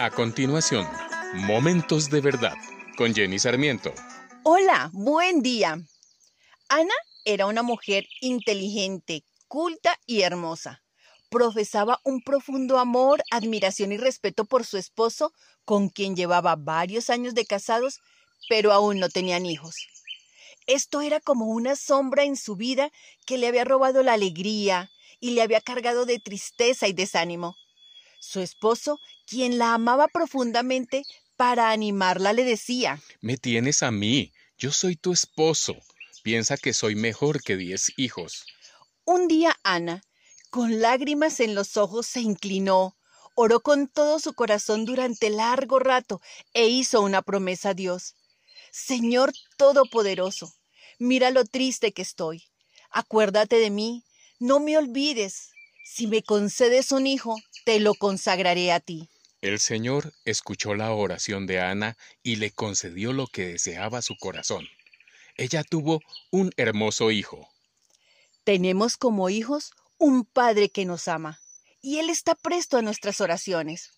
A continuación, Momentos de Verdad con Jenny Sarmiento. Hola, buen día. Ana era una mujer inteligente, culta y hermosa. Profesaba un profundo amor, admiración y respeto por su esposo, con quien llevaba varios años de casados, pero aún no tenían hijos. Esto era como una sombra en su vida que le había robado la alegría y le había cargado de tristeza y desánimo. Su esposo, quien la amaba profundamente, para animarla le decía, Me tienes a mí, yo soy tu esposo. Piensa que soy mejor que diez hijos. Un día Ana, con lágrimas en los ojos, se inclinó, oró con todo su corazón durante largo rato e hizo una promesa a Dios. Señor Todopoderoso, mira lo triste que estoy. Acuérdate de mí, no me olvides. Si me concedes un hijo, te lo consagraré a ti. El Señor escuchó la oración de Ana y le concedió lo que deseaba su corazón. Ella tuvo un hermoso hijo. Tenemos como hijos un Padre que nos ama y Él está presto a nuestras oraciones.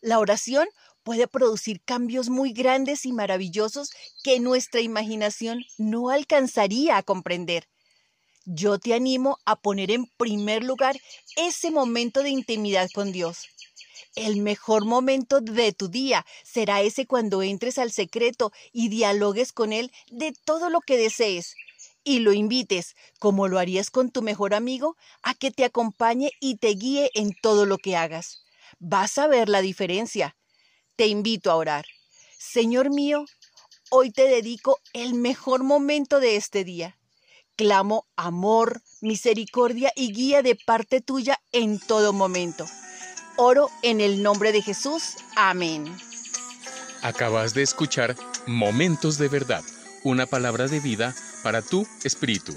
La oración puede producir cambios muy grandes y maravillosos que nuestra imaginación no alcanzaría a comprender. Yo te animo a poner en primer lugar ese momento de intimidad con Dios. El mejor momento de tu día será ese cuando entres al secreto y dialogues con Él de todo lo que desees y lo invites, como lo harías con tu mejor amigo, a que te acompañe y te guíe en todo lo que hagas. Vas a ver la diferencia. Te invito a orar. Señor mío, hoy te dedico el mejor momento de este día. Clamo amor, misericordia y guía de parte tuya en todo momento. Oro en el nombre de Jesús. Amén. Acabas de escuchar Momentos de Verdad, una palabra de vida para tu espíritu.